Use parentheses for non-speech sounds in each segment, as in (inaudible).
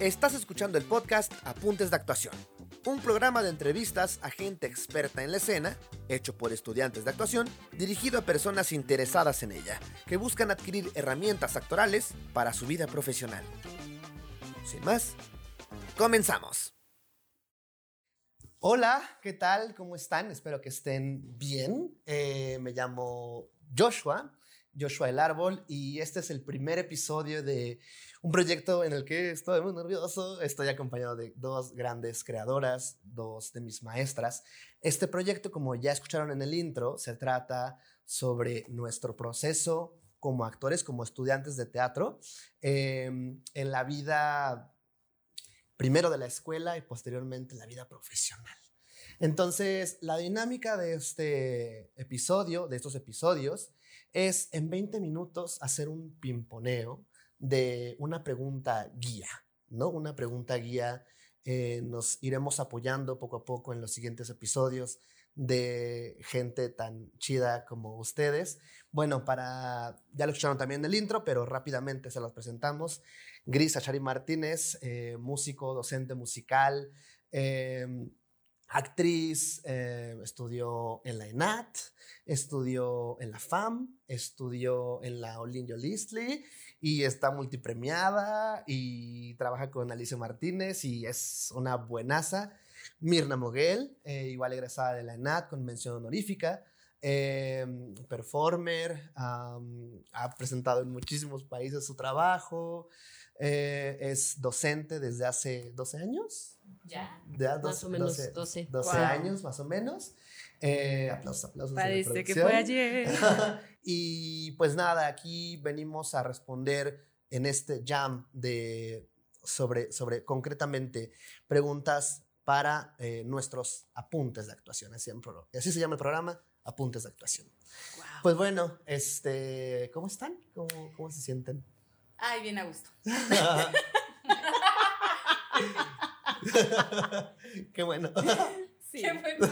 Estás escuchando el podcast Apuntes de Actuación, un programa de entrevistas a gente experta en la escena, hecho por estudiantes de actuación, dirigido a personas interesadas en ella, que buscan adquirir herramientas actorales para su vida profesional. Sin más, comenzamos. Hola, ¿qué tal? ¿Cómo están? Espero que estén bien. Eh, me llamo Joshua, Joshua el Árbol, y este es el primer episodio de un proyecto en el que estoy muy nervioso. Estoy acompañado de dos grandes creadoras, dos de mis maestras. Este proyecto, como ya escucharon en el intro, se trata sobre nuestro proceso como actores, como estudiantes de teatro, em, en la vida primero de la escuela y posteriormente en la vida profesional. Entonces, la dinámica de este episodio, de estos episodios, es en 20 minutos hacer un pimponeo de una pregunta guía, ¿no? Una pregunta guía. Eh, nos iremos apoyando poco a poco en los siguientes episodios de gente tan chida como ustedes. Bueno, para, ya lo escucharon también en el intro, pero rápidamente se los presentamos. Gris Achari Martínez, eh, músico, docente musical, em, actriz, eh, estudió en la ENAT, estudió en la FAM, estudió en la Olinjo Listli y está multipremiada y trabaja con Alicia Martínez y es una buenaza. Mirna Moguel, eh, igual egresada de la ENAT con mención honorífica, em, performer, ha presentado en muchísimos países su trabajo, eh, es docente desde hace 12 años. Ya. más o menos 12. 12, años, más o menos. Eh, aplausos, aplausos. Parece que fue ayer. (laughs) y pues nada, aquí venimos a responder en este jam de sobre, sobre concretamente preguntas para eh, nuestros apuntes de actuación. Así, así, se llama el programa, apuntes de actuación. Pues bueno, este, ¿cómo están? ¿Cómo, ¿Cómo se sienten? Ay, bien a gusto. (laughs) (laughs) (laughs) (laughs) Qué bueno. Sí. Qué bueno.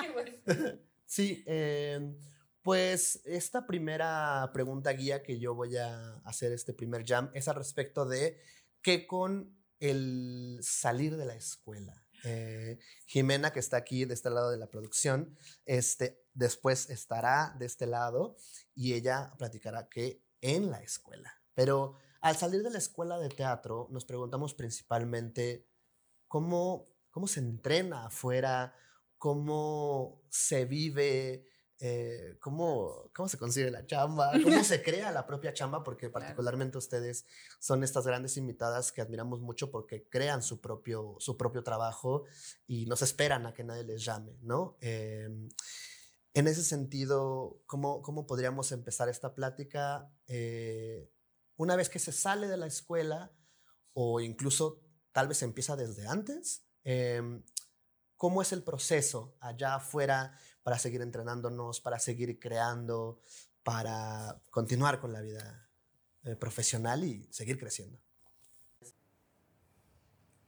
Qué bueno. Sí, pues esta primera pregunta guía que yo voy a hacer este primer jam es al respecto de qué con el salir de la escuela. Eh, Jimena, que está aquí de este lado de la producción, este, después estará de este lado y ella platicará qué en la escuela. Pero al salir de la escuela de teatro, nos preguntamos principalmente cómo, cómo se entrena afuera, cómo se vive, eh, cómo, cómo se consigue la chamba, cómo se (laughs) crea la propia chamba, porque particularmente ustedes son estas grandes invitadas que admiramos mucho porque crean su propio, su propio trabajo y no se esperan a que nadie les llame, ¿no? Em, en ese sentido, ¿cómo, cómo podríamos empezar esta plática eh, una vez que se sale de la escuela o incluso tal vez empieza desde antes? Em, ¿Cómo es el proceso allá afuera para seguir entrenándonos, para seguir creando, para continuar con la vida eh, profesional y seguir creciendo?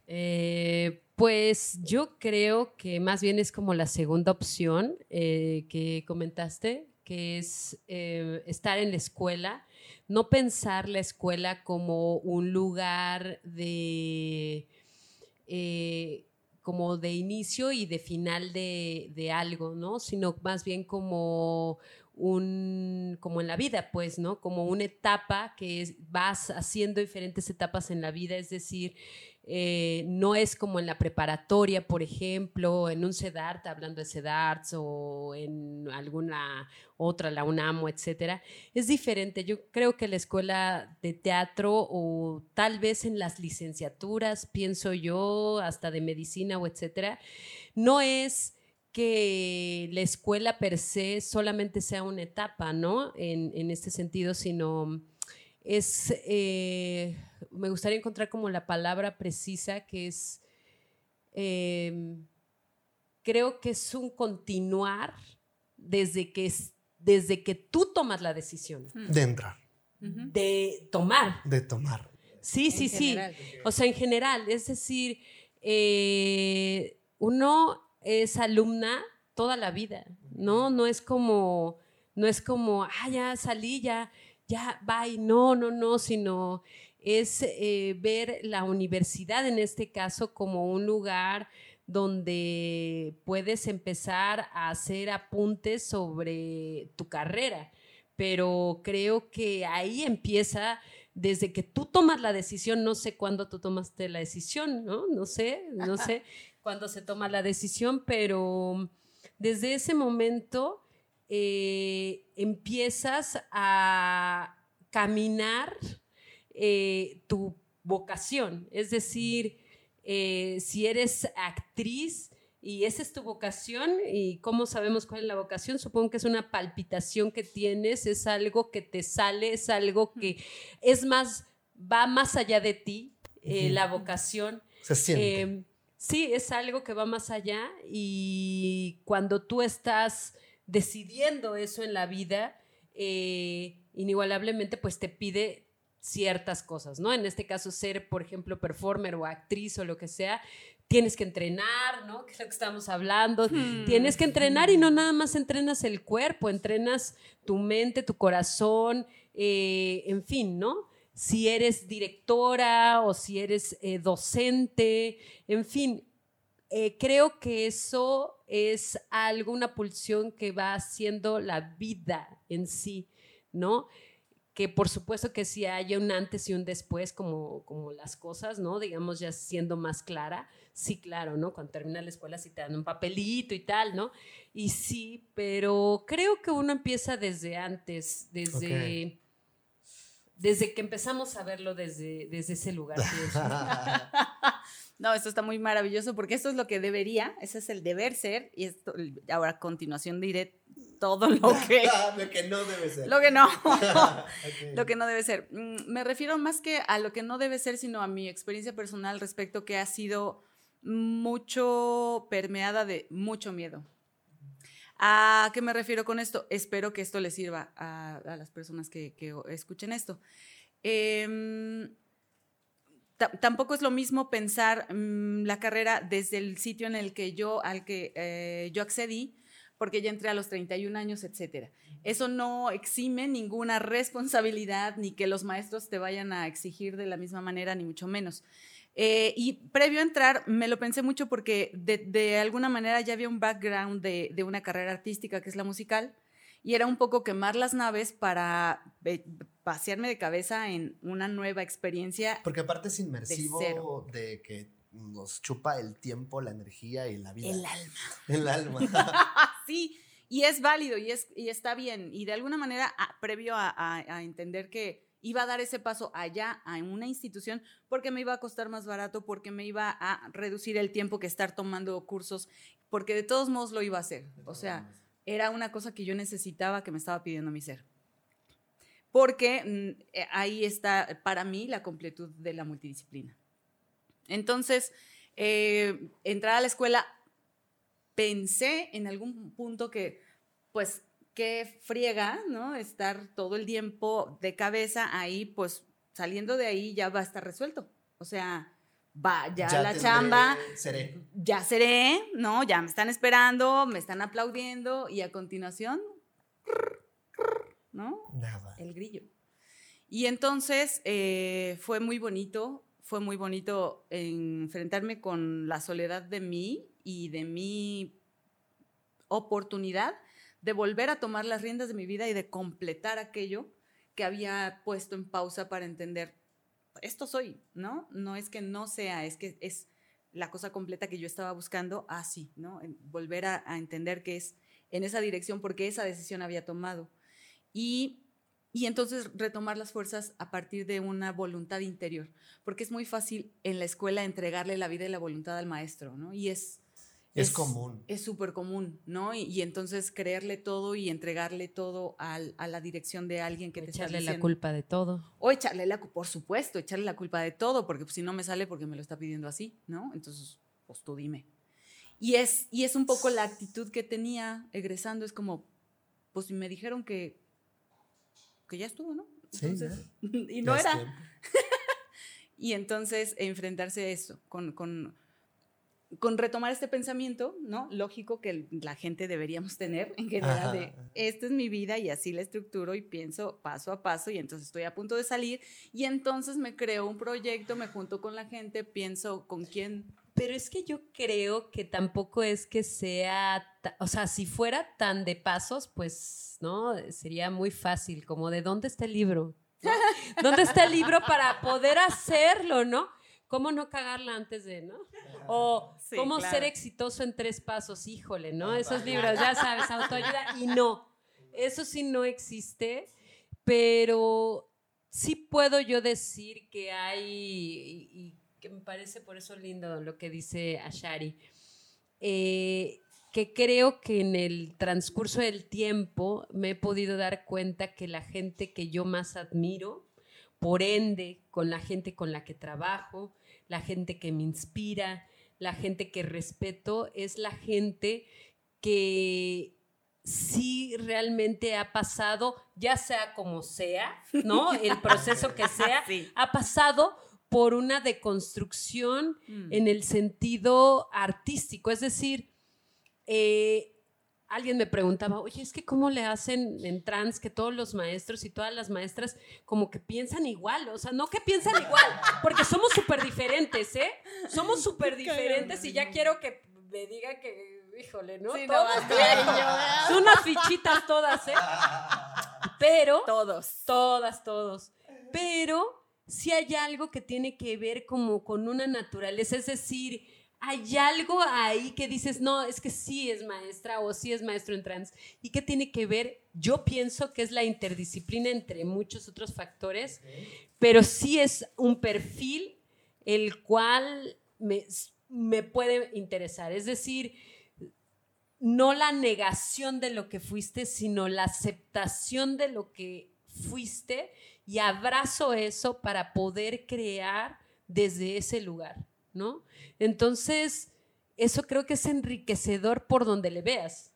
Eh, pues yo creo que más bien es como la segunda opción eh, que comentaste, que es eh, estar en la escuela, no pensar la escuela como un lugar de eh, como de inicio y de final de, de, algo, ¿no? Sino más bien como un, como en la vida, pues, ¿no? Como una etapa que es, vas haciendo diferentes etapas en la vida, es decir, eh, no es como en la preparatoria, por ejemplo, en un CEDART, hablando de CEDARTs o en alguna otra, la UNAMO, etcétera. Es diferente. Yo creo que la escuela de teatro o tal vez en las licenciaturas, pienso yo, hasta de medicina o etcétera, no es que la escuela per se solamente sea una etapa, ¿no? En, en este sentido, sino es, eh, me gustaría encontrar como la palabra precisa que es, em, creo que es un continuar desde que, desde que tú tomas la decisión. De entrar. De tomar. De tomar. Sí, sí, sí. O sea, en general, es decir, eh, uno es alumna toda la vida, ¿no? No es como, no es como, ah, ya salí, ya, ya, bye, no, no, no, sino es eh, ver la universidad en este caso como un lugar donde puedes empezar a hacer apuntes sobre tu carrera, pero creo que ahí empieza desde que tú tomas la decisión, no sé cuándo tú tomaste la decisión, ¿no? No sé, no (laughs) sé cuándo se toma la decisión, pero desde ese momento eh, empiezas a caminar eh, tu vocación, es decir, eh, si eres actriz y esa es tu vocación, y cómo sabemos cuál es la vocación, supongo que es una palpitación que tienes, es algo que te sale, es algo que es más, va más allá de ti, la vocación. Se siente. Sí, es algo que va más allá y cuando tú estás decidiendo eso en la vida, eh, inigualablemente pues te pide ciertas cosas, ¿no? En este caso, ser, por ejemplo, performer o actriz o lo que sea, tienes que entrenar, ¿no? Que es lo que estamos hablando. Hmm. Tienes que entrenar y no nada más entrenas el cuerpo, entrenas tu mente, tu corazón, eh, en fin, ¿no? Si eres directora o si eres eh, docente, en fin, eh, creo que eso es algo, una pulsión que va haciendo la vida en sí, ¿no? que por supuesto que si haya un antes y un después, como, como las cosas, ¿no? Digamos, ya siendo más clara, sí, claro, ¿no? Cuando termina la escuela sí te dan un papelito y tal, ¿no? Y sí, pero creo que uno empieza desde antes, desde... Desde que empezamos a verlo desde, desde ese lugar. (laughs) no, esto está muy maravilloso porque esto es lo que debería, ese es el deber ser, y esto, ahora a continuación diré todo lo (laughs) que... lo que no debe ser. Lo que no. (laughs) Lo que no debe ser. Mm, me refiero más que a lo que no debe ser, sino a mi experiencia personal respecto que ha sido mucho permeada de mucho miedo. ¿A qué me refiero con esto? Espero que esto les sirva a, las personas que, escuchen esto. Em, tampoco es lo mismo pensar mm, la carrera desde el sitio en el que yo, al que eh, yo accedí, porque ya entré a los 31 años, etcétera. Eso no exime ninguna responsabilidad ni que los maestros te vayan a exigir de la misma manera, ni mucho menos. Eh, y previo a entrar, me lo pensé mucho porque de, alguna manera ya había un background de, de, una carrera artística que es la musical y era un poco quemar las naves para pasearme de cabeza en una nueva experiencia. Porque aparte es inmersivo de que nos chupa el tiempo, la energía y la vida. El alma. (laughs) El alma. (laughs) sí, y es válido y, es, y está bien. Y de alguna manera, previo a, entender que iba a dar ese paso allá, a una institución, porque me iba a costar más barato, porque me iba a reducir el tiempo que estar tomando cursos, porque de todos modos lo iba a hacer. O sea, era una cosa que yo necesitaba, que me estaba pidiendo mi ser. Porque mm, eh, ahí está para mí la completud de la multidisciplina. Entonces, eh, entrar a la escuela, pensé en algún punto que, pues, qué friega, ¿no? Estar todo el tiempo de cabeza ahí, pues, saliendo de ahí ya va a estar resuelto. O sea, va, ya, la chamba, seré. ya seré, ¿no? Ya me están esperando, me están aplaudiendo y a continuación, ¿no? Nada. El grillo. Y entonces eh, fue muy bonito fue muy bonito enfrentarme con la soledad de mí y de mi oportunidad de volver a tomar las riendas de mi vida y de completar aquello que había puesto en pausa para entender, esto soy, ¿no? No es que no sea, es que es la cosa completa que yo estaba buscando, así, ¿no? Volver a, a entender que es en esa dirección porque esa decisión había tomado. Y y entonces retomar las fuerzas a partir de una voluntad interior, porque es muy fácil en la escuela entregarle la vida y la voluntad al maestro, ¿no? Y es... Es, común. Es súper común, ¿no? Y, entonces creerle todo y entregarle todo a la dirección de alguien que te echarle la culpa de todo. O echarle la, por supuesto, echarle la culpa de todo, porque pues, si no me sale porque me lo está pidiendo así, ¿no? Entonces, pues tú dime. Y es, y es un poco la actitud que tenía egresando, es como, pues me dijeron que que ya estuvo, ¿no? (laughs) y no era. (laughs) y entonces enfrentarse a eso, con, con retomar este pensamiento, ¿no? Lógico que la gente deberíamos tener en general de, esta es mi vida y así la estructuro y pienso paso a paso y entonces estoy a punto de salir y entonces me creo un proyecto, me junto con la gente, pienso con quién. Pero es que yo creo que tampoco es que sea, o sea, si fuera tan de pasos, pues, ¿no? Sería muy fácil, como de dónde está el libro. (laughs) ¿Dónde está el libro para poder hacerlo, no? ¿Cómo no cagarla antes de, no? O cómo ser exitoso en tres pasos, híjole, ¿no? Esos libros, ya sabes, autoayuda. Y no, eso sí no existe, pero sí puedo yo decir que hay, y, que me parece por eso lindo lo que dice Ashari, eh, que creo que en el transcurso del tiempo me he podido dar cuenta que la gente que yo más admiro, por ende, con la gente con la que trabajo, la gente que me inspira, la gente que respeto, es la gente que sí realmente ha pasado, ya sea como sea, ¿no? (laughs) El proceso que sea, ha pasado por una deconstrucción mm. en el sentido artístico. Es decir, eh, alguien me preguntaba, oye, es que cómo le hacen en trans que todos los maestros y todas las maestras como que piensan igual, o sea, no que piensan igual, porque somos súper diferentes, ¿eh? Somos súper diferentes y ya quiero que me diga que, híjole, ¿no? Sí, Son unas fichitas todas, ¿eh? Pero... Todos. Todas, todos. Pero si hay algo que tiene que ver como con una naturaleza, es decir, hay algo ahí que dices, no, es que sí es maestra o sí es maestro en trans. ¿Y qué tiene que ver? Yo pienso que es la interdisciplina entre muchos otros factores, pero sí es un perfil el cual me, me puede interesar. Es decir, no la negación de lo que fuiste, sino la aceptación de lo que fuiste y abrazo eso para poder crear desde ese lugar. ¿No? Entonces, eso creo que es enriquecedor por donde le veas,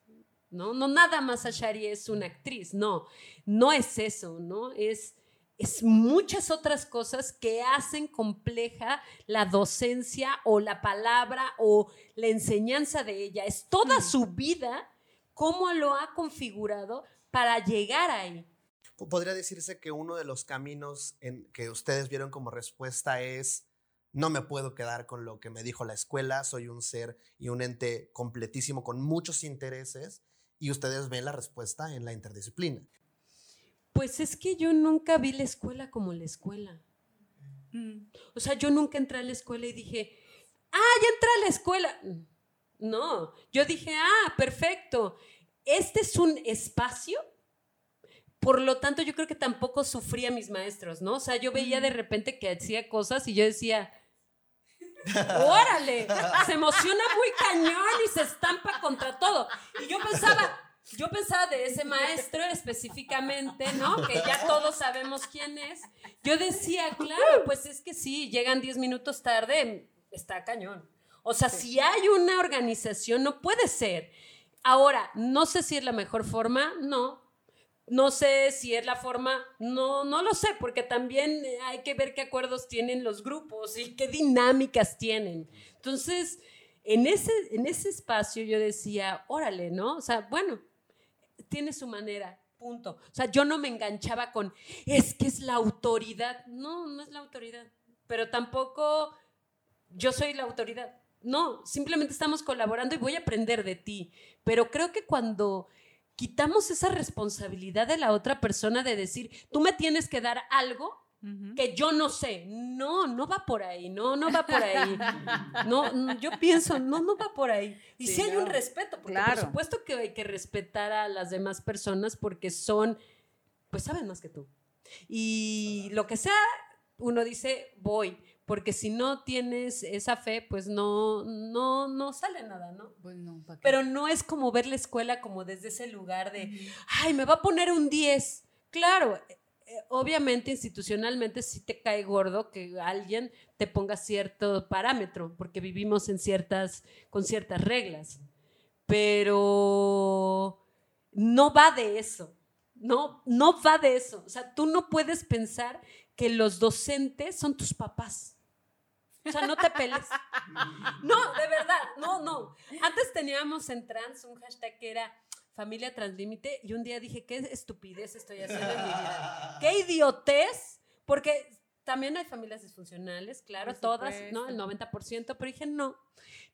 ¿no? No nada más Ashari es una actriz, no, no es eso, ¿no? Es, es muchas otras cosas que hacen compleja la docencia o la palabra o la enseñanza de ella. Es toda mm. su vida cómo lo ha configurado para llegar ahí. Podría decirse que uno de los caminos en que ustedes vieron como respuesta es no me puedo quedar con lo que me dijo la escuela, soy un ser y un ente completísimo con muchos intereses y ustedes ven la respuesta en la interdisciplina. Pues es que yo nunca vi la escuela como la escuela. Mm. O sea, yo nunca entré a la escuela y dije, ah, ya entré a la escuela. No, yo dije, ah, perfecto, este es un espacio por lo tanto, yo creo que tampoco sufría mis maestros, ¿no? O sea, yo veía de repente que hacía cosas y yo decía, ¡Órale! Se emociona muy cañón y se estampa contra todo. Y yo pensaba, yo pensaba de ese maestro específicamente, ¿no? Que ya todos sabemos quién es. Yo decía, claro, pues es que sí, llegan 10 minutos tarde, está cañón. O sea, si hay una organización, no puede ser. Ahora, no sé si es la mejor forma, no, no sé si es la forma, no, no lo sé, porque también hay que ver qué acuerdos tienen los grupos y qué dinámicas tienen. Entonces, en ese, en ese espacio yo decía, órale, ¿no? O sea, bueno, tiene su manera, punto. O sea, yo no me enganchaba con, es que es la autoridad. No, no es la autoridad, pero tampoco yo soy la autoridad. No, simplemente estamos colaborando y voy a aprender de ti. Pero creo que cuando quitamos esa responsabilidad de la otra persona de decir, tú me tienes que dar algo que yo no sé. No, no va por ahí, no, no va por ahí. (laughs) No, yo pienso, no, no va por ahí. Y sí, hay un respeto, porque por supuesto que hay que respetar a las demás personas porque son, pues saben más que tú. Y lo que sea, uno dice, voy porque si no tienes esa fe, pues no, no, no sale nada, ¿no? Pues no Pero no es como ver la escuela como desde ese lugar de, ay, me va a poner un 10. Claro, eh, eh, obviamente institucionalmente sí te cae gordo que alguien te ponga cierto parámetro, porque vivimos en ciertas, con ciertas reglas. Pero no va de eso. No, no va de eso. O sea, tú no puedes pensar que los docentes son tus papás. O sea, no te peles. No, de verdad, no, no. Antes teníamos en trans un hashtag que era familia translímite y un día dije, qué estupidez estoy haciendo en mi vida. Qué (laughs) idiotez, porque también hay familias disfuncionales, claro, todas, ¿no? El 90%, pero dije, no,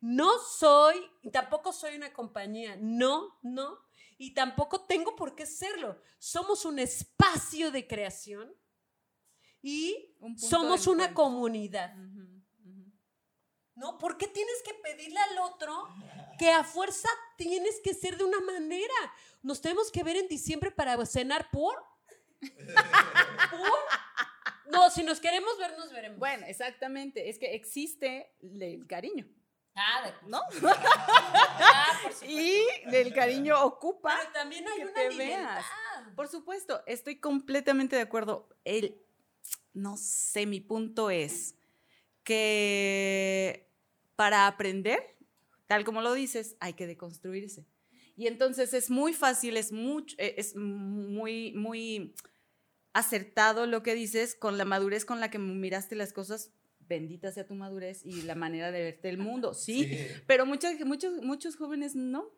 no soy, tampoco soy una compañía, no, no, y tampoco tengo por qué serlo. Somos un espacio de creación y somos una comunidad. ¿No? ¿Por qué tienes que pedirle al otro que a fuerza tienes que ser de una manera? Nos tenemos que ver en diciembre para cenar por. ¿Por? No, si nos queremos ver, nos veremos. Bueno, exactamente. Es que existe el cariño. Ah, ¿no? (laughs) ah, y el cariño ocupa. Pero también hay una libertad. Por supuesto, estoy completamente de acuerdo. El, no sé, mi punto es que para aprender, tal como lo dices, hay que deconstruirse. Y entonces es muy fácil, es, mucho, eh, es muy, muy acertado lo que dices con la madurez con la que miraste las cosas. Bendita sea tu madurez y la manera de verte el mundo, sí, pero muchos, muchos, muchos jóvenes no.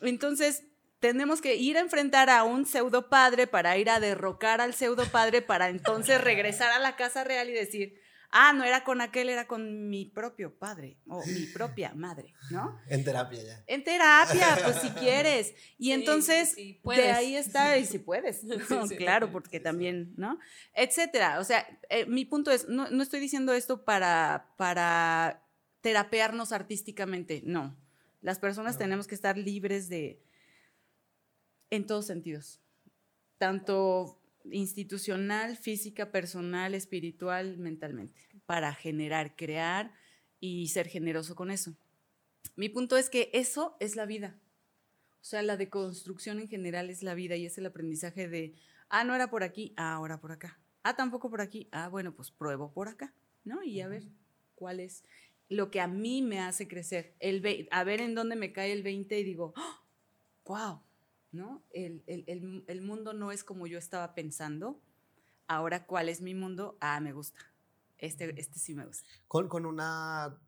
Entonces, tenemos que ir a enfrentar a un pseudo padre para ir a derrocar al pseudo padre para entonces regresar a la casa real y decir, ah, no era con aquel, era con mi propio padre o mi (laughs) propia madre, ¿no? En terapia ya. En terapia, pues si (laughs) quieres. Y entonces, de ahí está, y si puedes, (laughs) claro, porque también, ¿no? Etcétera. O sea, eh, mi punto es, no, no, estoy diciendo esto para, para terapearnos artísticamente, no. Las personas tenemos que estar libres de, en todos sentidos, tanto institucional, física, personal, espiritual, mentalmente, para generar, crear y ser generoso con eso. Mi punto es que eso es la vida. O sea, la deconstrucción en general es la vida y es el aprendizaje de, ah, no era por aquí, ah, ahora por acá. Ah, tampoco por aquí, ah, bueno, pues pruebo por acá, ¿no? Y a ver cuál es lo que a mí me hace crecer. El a ver en dónde me cae el 20 y digo, wow, ¡Ah! ¿No? El, mundo no es como yo estaba pensando. Ahora, ¿cuál es mi mundo? Ah, me gusta. Este, este sí me gusta. Con, con una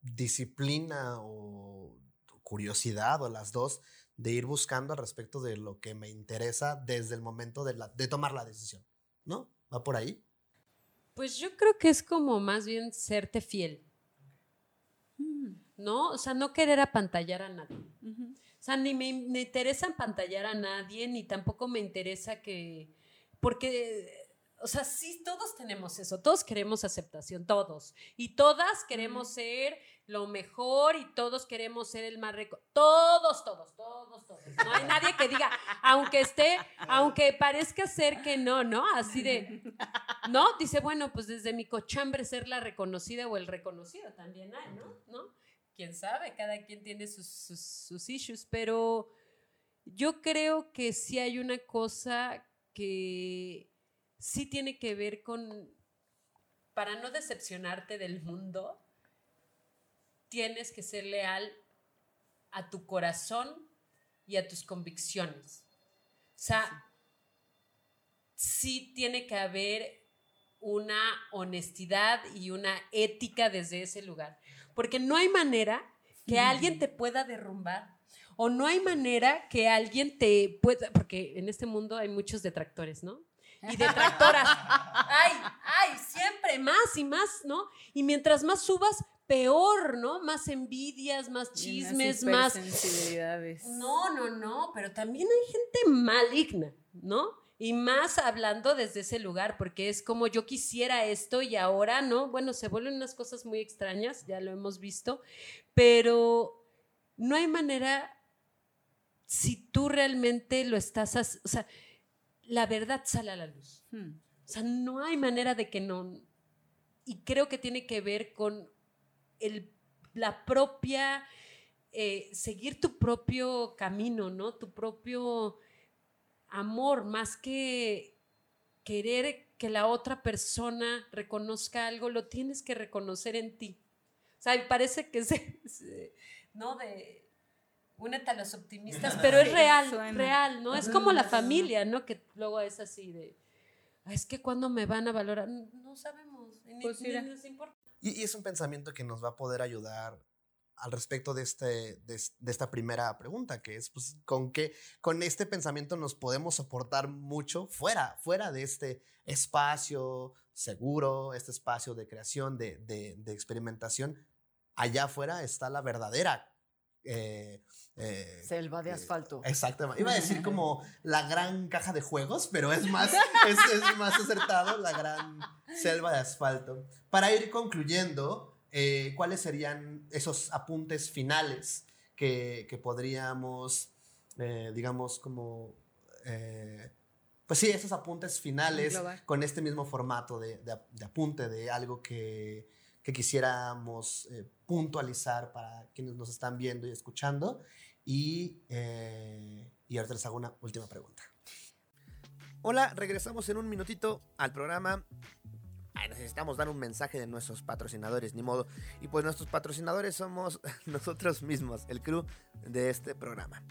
disciplina o curiosidad o las dos de ir buscando al respecto de lo que me interesa desde el momento de, la, de tomar la decisión, ¿no? ¿Va por ahí? Pues yo creo que es como más bien serte fiel, mm. ¿no? O sea, no querer apantallar a nadie. O sea, ni me, interesa pantallar a nadie, ni tampoco me interesa que, porque, o sea, sí, todos tenemos eso, todos queremos aceptación, todos. Y todas queremos ser lo mejor y todos queremos ser el más rico. Todos, todos, todos, todos. No hay nadie que diga, aunque esté, aunque parezca ser que no, ¿no? Así de, ¿no? Dice, bueno, pues desde mi cochambre ser la reconocida o el reconocido también hay, ¿no? ¿No? Quién sabe, cada quien tiene sus, sus, issues, pero yo creo que sí hay una cosa que sí tiene que ver con, para no decepcionarte del mundo, tienes que ser leal a tu corazón y a tus convicciones. O sea, sí tiene que haber una honestidad y una ética desde ese lugar porque no hay manera que alguien te pueda derrumbar o no hay manera que alguien te pueda, porque en este mundo hay muchos detractores, ¿no? Y detractoras. (laughs) ay, ay, siempre más y más, ¿no? Y mientras más subas, peor, ¿no? Más envidias, más chismes, más... No, no, no, pero también hay gente maligna, ¿no? Y más hablando desde ese lugar, porque es como yo quisiera esto y ahora, ¿no? Bueno, se vuelven unas cosas muy extrañas, ya lo hemos visto, pero no hay manera, si tú realmente lo estás, o sea, la verdad sale a la luz. Hmm. O sea, no hay manera de que no. Y creo que tiene que ver con el, la propia, eh, seguir tu propio camino, ¿no? Tu propio amor, más que querer que la otra persona reconozca algo, lo tienes que reconocer en ti. O sea, parece que es, ¿no? De, únete a los optimistas, (laughs) pero es real, real, ¿no? Es como la familia, ¿no? Que luego es así de, es que cuando me van a valorar, no sabemos, ni, Pues ni mira. nos importa. Y, y es un pensamiento que nos va a poder ayudar al respecto de, este, de, es- de esta primera pregunta, que es, pues, ¿con qué, con este pensamiento nos podemos soportar mucho fuera, fuera de este espacio seguro, este espacio de creación, de, de- de experimentación? Allá afuera está la verdadera... eh, eh, Selva de eh, asfalto. Exactamente. Iba a decir como (laughs) la gran caja de juegos, pero es más, (laughs) es, es más acertado la gran selva de asfalto. Para ir concluyendo, eh, ¿cuáles serían esos apuntes finales que, que podríamos, eh, digamos, como... eh, pues sí, esos apuntes finales con este mismo formato de, de ap- de apunte de algo que, que quisiéramos eh, puntualizar para quienes nos están viendo y escuchando. Y, eh, y ahorita les hago una última pregunta. Hola, regresamos en un minutito al programa. Necesitamos dar un mensaje de nuestros patrocinadores, ni modo. Y pues nuestros patrocinadores somos (laughs) nosotros mismos, el crew de este programa.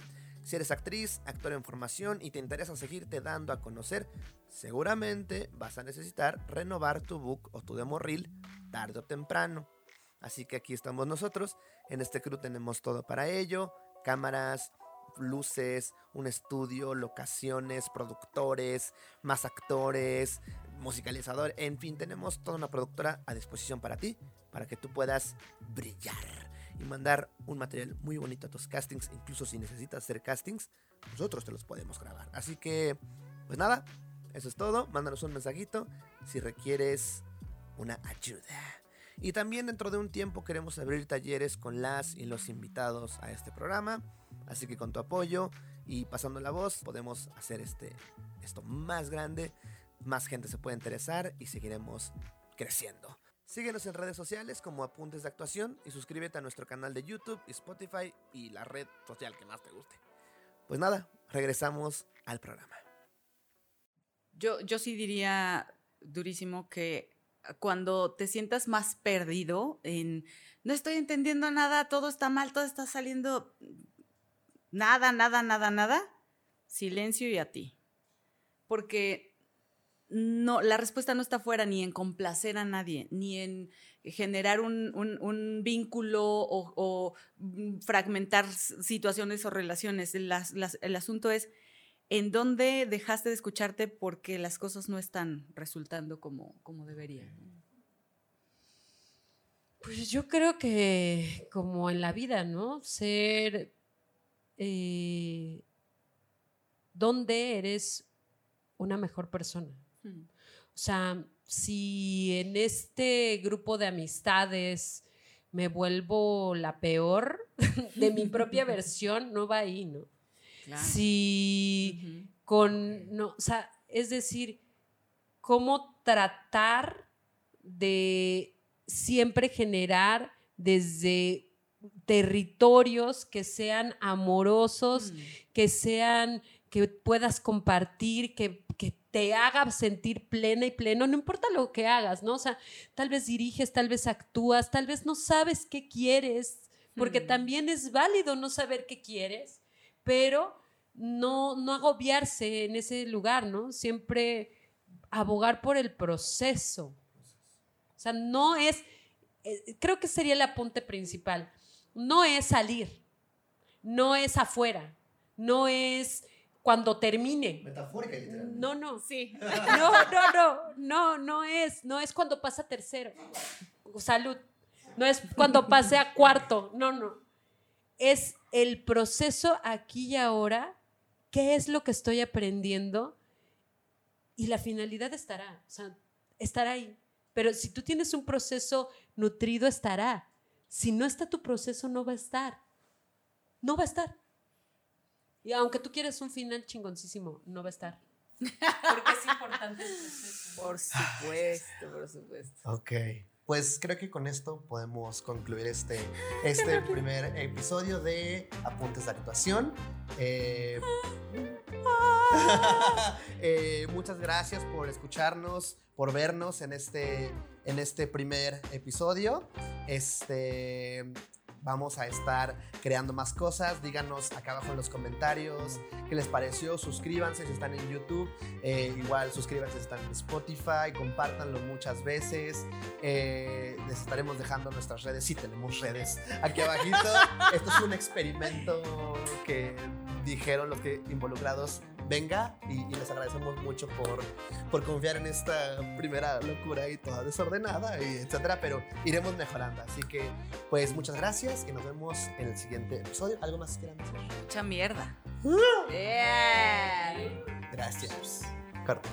Si eres actriz, actor en formación y te interesa seguirte dando a conocer, seguramente vas a necesitar renovar tu book o tu demo reel tarde o temprano. Así que aquí estamos nosotros. En este crew tenemos todo para ello: cámaras, luces, un estudio, locaciones, productores, más actores, musicalizador. En fin, tenemos toda una productora a disposición para ti, para que tú puedas brillar y mandar un material muy bonito a tus castings. Incluso si necesitas hacer castings, nosotros te los podemos grabar. Así que, pues nada, eso es todo. Mándanos un mensajito si requieres una ayuda. Y también dentro de un tiempo queremos abrir talleres con las y los invitados a este programa. Así que con tu apoyo y pasando la voz podemos hacer este, esto más grande. Más gente se puede interesar y seguiremos creciendo. Síguenos en redes sociales como Apuntes de Actuación y suscríbete a nuestro canal de YouTube, Spotify y la red social que más te guste. Pues nada, regresamos al programa. Yo, yo sí diría durísimo que cuando te sientas más perdido en no estoy entendiendo nada, todo está mal, todo está saliendo nada, nada, nada, nada, silencio y a ti. Porque no, la respuesta no está fuera ni en complacer a nadie, ni en generar un, un- un vínculo o, o, mm, fragmentar situaciones o relaciones. Las- las- el asunto es en dónde dejaste de escucharte porque las cosas no están resultando como, como deberían. Pues yo creo que como en la vida, ¿no? Ser eh, donde eres una mejor persona. Hmm. O sea, si en este grupo de amistades me vuelvo la peor (laughs) de mi propia (laughs) versión, no va ahí, ¿no? Claro. Si con, no, o sea, es decir, cómo tratar de siempre generar desde territorios que sean amorosos, Mm. que sean, que puedas compartir, que, que te haga sentir plena y pleno, no importa lo que hagas, ¿no? O sea, tal vez diriges, tal vez actúas, tal vez no sabes qué quieres, porque Mm. también es válido no saber qué quieres, pero no, no agobiarse en ese lugar, ¿no? Siempre abogar por el proceso. O sea, no es, eh, creo que sería el apunte principal, no es salir, no es afuera, no es cuando termine. Metafórica, literalmente. No, no. Sí. No, no, no, no, no es, no es cuando pasa tercero. Salud. No es cuando pase a cuarto, no, no. Es el proceso aquí y ahora, qué es lo que estoy aprendiendo y la finalidad estará, o sea, estará ahí. Pero si tú tienes un proceso nutrido, estará. Si no está tu proceso, no va a estar. No va a estar. Y aunque tú quieras un final chingoncísimo, no va a estar. Porque es importante el proceso. Por supuesto, por supuesto. Ok. Pues creo que con esto podemos concluir este, este (laughs) primer episodio de Apuntes de Actuación. Eh, (laughs) eh, muchas gracias por escucharnos, por vernos en este, en este primer episodio. Este, vamos a estar creando más cosas. Díganos acá abajo en los comentarios qué les pareció. Suscríbanse si están en YouTube. Eh, igual suscríbanse si están en Spotify. Compártanlo muchas veces. Eh, les estaremos dejando nuestras redes. Sí, tenemos redes aquí abajito. (laughs) Esto es un experimento que dijeron los que involucrados venga y, les agradecemos mucho por, por confiar en esta primera locura y toda desordenada y etcétera, pero iremos mejorando. Así que, pues muchas gracias y nos vemos en el siguiente episodio. ¿Algo más quieran decir? Mucha mierda. Gracias. Corto.